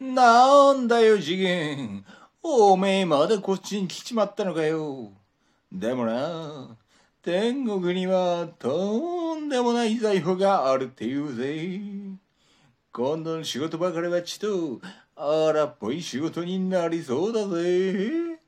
なんだよ次元。おめえまだこっちに来ちまったのかよ。でもな、天国にはとんでもない財宝があるって言うぜ。今度の仕事ばかりはちと荒っぽい仕事になりそうだぜ。